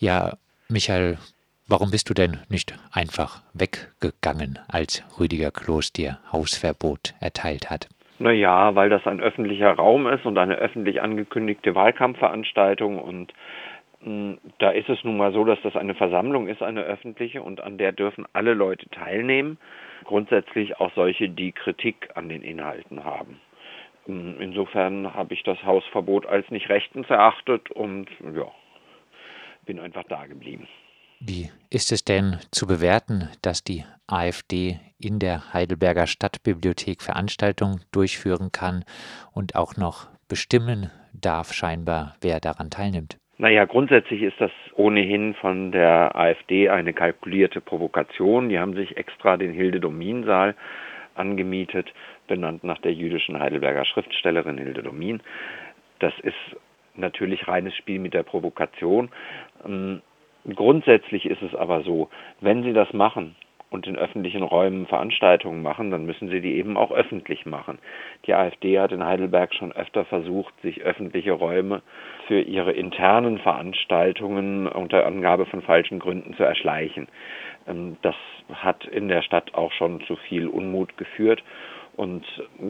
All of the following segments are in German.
Ja, Michael, warum bist du denn nicht einfach weggegangen, als Rüdiger Kloß dir Hausverbot erteilt hat? Naja, weil das ein öffentlicher Raum ist und eine öffentlich angekündigte Wahlkampfveranstaltung und hm, da ist es nun mal so, dass das eine Versammlung ist, eine öffentliche, und an der dürfen alle Leute teilnehmen. Grundsätzlich auch solche, die Kritik an den Inhalten haben. Hm, insofern habe ich das Hausverbot als nicht rechtens erachtet und ja, bin einfach da geblieben. Wie ist es denn zu bewerten, dass die AfD in der Heidelberger Stadtbibliothek Veranstaltungen durchführen kann und auch noch bestimmen darf scheinbar, wer daran teilnimmt? Naja, grundsätzlich ist das ohnehin von der AfD eine kalkulierte Provokation. Die haben sich extra den Hilde Domin-Saal angemietet, benannt nach der jüdischen Heidelberger Schriftstellerin Hilde Domin. Das ist natürlich reines Spiel mit der Provokation. Ähm, grundsätzlich ist es aber so, wenn Sie das machen, und in öffentlichen Räumen Veranstaltungen machen, dann müssen sie die eben auch öffentlich machen. Die AfD hat in Heidelberg schon öfter versucht, sich öffentliche Räume für ihre internen Veranstaltungen unter Angabe von falschen Gründen zu erschleichen. Ähm, das hat in der Stadt auch schon zu viel Unmut geführt. Und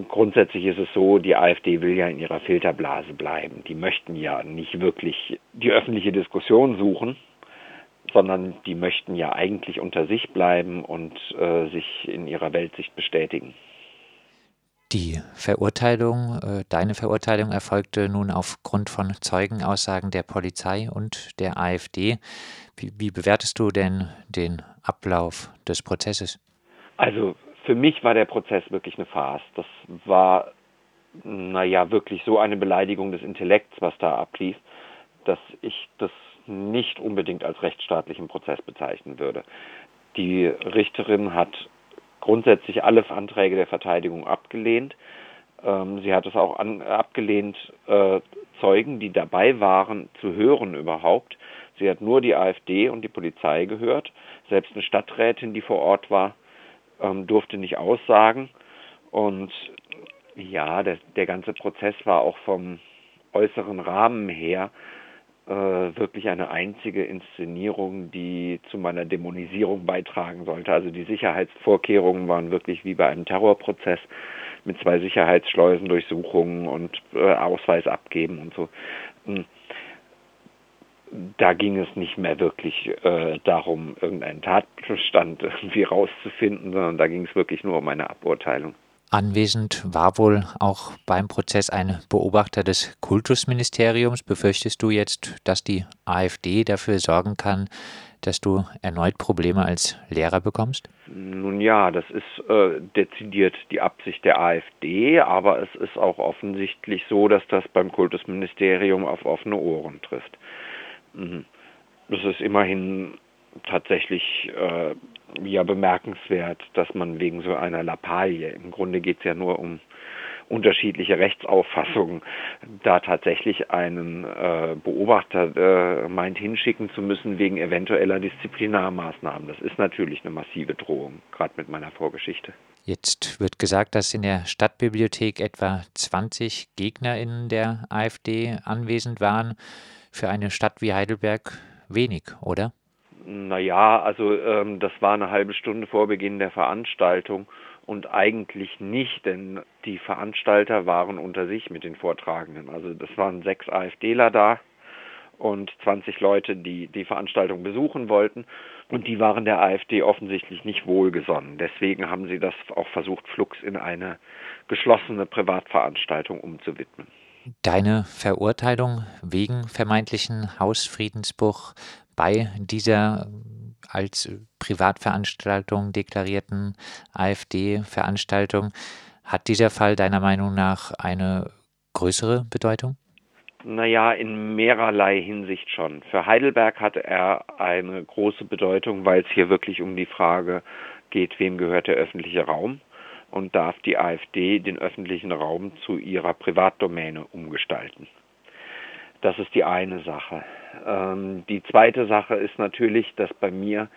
grundsätzlich ist es so, die AfD will ja in ihrer Filterblase bleiben. Die möchten ja nicht wirklich die öffentliche Diskussion suchen, sondern die möchten ja eigentlich unter sich bleiben und äh, sich in ihrer Weltsicht bestätigen. Die Verurteilung, äh, deine Verurteilung erfolgte nun aufgrund von Zeugenaussagen der Polizei und der AfD. Wie, wie bewertest du denn den Ablauf des Prozesses? Also für mich war der Prozess wirklich eine Farce. Das war, naja, wirklich so eine Beleidigung des Intellekts, was da ablief, dass ich das nicht unbedingt als rechtsstaatlichen Prozess bezeichnen würde. Die Richterin hat grundsätzlich alle Anträge der Verteidigung abgelehnt. Ähm, sie hat es auch an, abgelehnt, äh, Zeugen, die dabei waren, zu hören überhaupt. Sie hat nur die AfD und die Polizei gehört. Selbst eine Stadträtin, die vor Ort war, ähm, durfte nicht aussagen. Und ja, der, der ganze Prozess war auch vom äußeren Rahmen her äh, wirklich eine einzige Inszenierung, die zu meiner Dämonisierung beitragen sollte. Also die Sicherheitsvorkehrungen waren wirklich wie bei einem Terrorprozess mit zwei Sicherheitsschleusen, Durchsuchungen und äh, Ausweis abgeben und so. Da ging es nicht mehr wirklich äh, darum, irgendeinen Tatbestand irgendwie rauszufinden, sondern da ging es wirklich nur um eine Aburteilung. Anwesend war wohl auch beim Prozess ein Beobachter des Kultusministeriums. Befürchtest du jetzt, dass die AfD dafür sorgen kann, dass du erneut Probleme als Lehrer bekommst? Nun ja, das ist äh, dezidiert die Absicht der AfD, aber es ist auch offensichtlich so, dass das beim Kultusministerium auf offene Ohren trifft. Mhm. Das ist immerhin tatsächlich äh, ja bemerkenswert, dass man wegen so einer Lappalie, im Grunde geht es ja nur um unterschiedliche Rechtsauffassungen, da tatsächlich einen äh, Beobachter äh, meint hinschicken zu müssen wegen eventueller Disziplinarmaßnahmen. Das ist natürlich eine massive Drohung, gerade mit meiner Vorgeschichte. Jetzt wird gesagt, dass in der Stadtbibliothek etwa 20 GegnerInnen der AfD anwesend waren. Für eine Stadt wie Heidelberg wenig, oder? Naja, also ähm, das war eine halbe Stunde vor Beginn der Veranstaltung und eigentlich nicht, denn die Veranstalter waren unter sich mit den Vortragenden. Also das waren sechs AfDler da und 20 Leute, die die Veranstaltung besuchen wollten. Und die waren der AfD offensichtlich nicht wohlgesonnen. Deswegen haben sie das auch versucht, flugs in eine geschlossene Privatveranstaltung umzuwidmen. Deine Verurteilung wegen vermeintlichen Hausfriedensbruch bei dieser als Privatveranstaltung deklarierten AfD-Veranstaltung. Hat dieser Fall deiner Meinung nach eine größere Bedeutung? Naja, in mehrerlei Hinsicht schon. Für Heidelberg hatte er eine große Bedeutung, weil es hier wirklich um die Frage geht, wem gehört der öffentliche Raum und darf die AfD den öffentlichen Raum zu ihrer Privatdomäne umgestalten. Das ist die eine Sache. Ähm, die zweite Sache ist natürlich, dass bei mir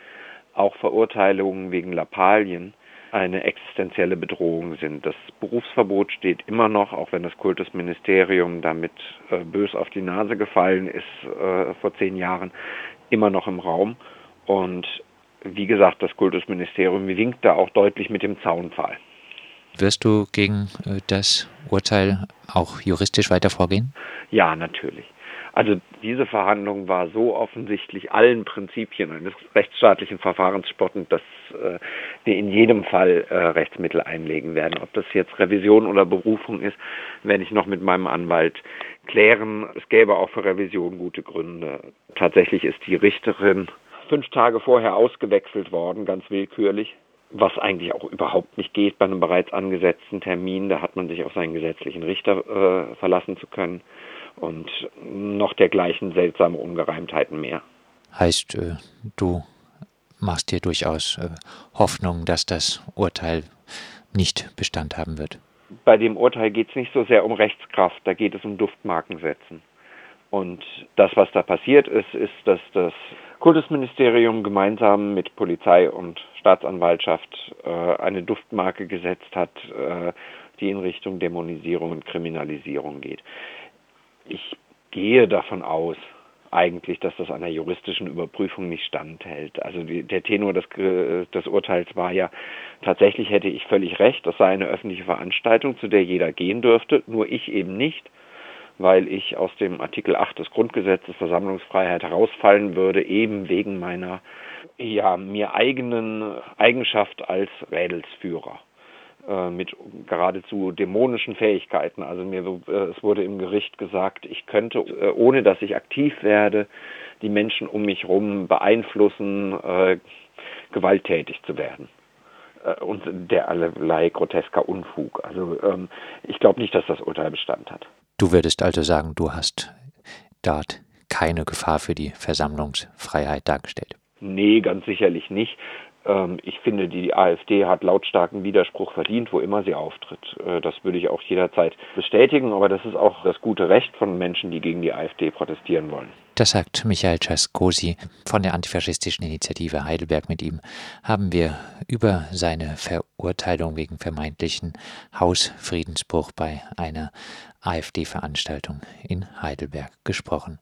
auch Verurteilungen wegen Lappalien eine existenzielle Bedrohung sind. Das Berufsverbot steht immer noch, auch wenn das Kultusministerium damit äh, bös auf die Nase gefallen ist äh, vor zehn Jahren. immer noch im Raum. Und wie gesagt, das Kultusministerium winkt da auch deutlich mit dem Zaunpfahl. Wirst du gegen äh, das Urteil auch juristisch weiter vorgehen? Ja, natürlich. Also diese Verhandlung war so offensichtlich allen Prinzipien eines rechtsstaatlichen Verfahrens spottend, dass äh, wir in jedem Fall äh, Rechtsmittel einlegen werden. Ob das jetzt Revision oder Berufung ist, werde ich noch mit meinem Anwalt klären. Es gäbe auch für Revision gute Gründe. Tatsächlich ist die Richterin fünf Tage vorher ausgewechselt worden, ganz willkürlich was eigentlich auch überhaupt nicht geht bei einem bereits angesetzten Termin. Da hat man sich auf seinen gesetzlichen Richter äh, verlassen zu können und noch dergleichen seltsame Ungereimtheiten mehr. Heißt, äh, du machst dir durchaus äh, Hoffnung, dass das Urteil nicht Bestand haben wird? Bei dem Urteil geht es nicht so sehr um Rechtskraft, da geht es um Duftmarkensetzen. Und das, was da passiert ist, ist, dass das Kultusministerium gemeinsam mit Polizei und Staatsanwaltschaft äh, eine Duftmarke gesetzt hat, äh, die in Richtung Dämonisierung und Kriminalisierung geht. Ich gehe davon aus, eigentlich, dass das einer juristischen Überprüfung nicht standhält. Also die, der Tenor des, des Urteils war ja, tatsächlich hätte ich völlig recht, das sei eine öffentliche Veranstaltung, zu der jeder gehen dürfte, nur ich eben nicht, weil ich aus dem Artikel 8 des Grundgesetzes Versammlungsfreiheit herausfallen würde, eben wegen meiner ja, mir eigenen Eigenschaft als Rädelsführer. Äh, mit geradezu dämonischen Fähigkeiten. Also mir äh, es wurde im Gericht gesagt, ich könnte, äh, ohne dass ich aktiv werde, die Menschen um mich herum beeinflussen, gewalttätig zu werden. Und der allerlei grotesker Unfug. Also ähm, ich glaube nicht, dass das Urteil Bestand hat. Du würdest also sagen, du hast dort keine Gefahr für die Versammlungsfreiheit dargestellt. Nee, ganz sicherlich nicht. Ähm, ich finde, die AfD hat lautstarken Widerspruch verdient, wo immer sie auftritt. Äh, das würde ich auch jederzeit bestätigen, aber das ist auch das gute Recht von Menschen, die gegen die AfD protestieren wollen. Das sagt Michael Czaskosi von der antifaschistischen Initiative Heidelberg. Mit ihm haben wir über seine Verurteilung wegen vermeintlichen Hausfriedensbruch bei einer AfD-Veranstaltung in Heidelberg gesprochen.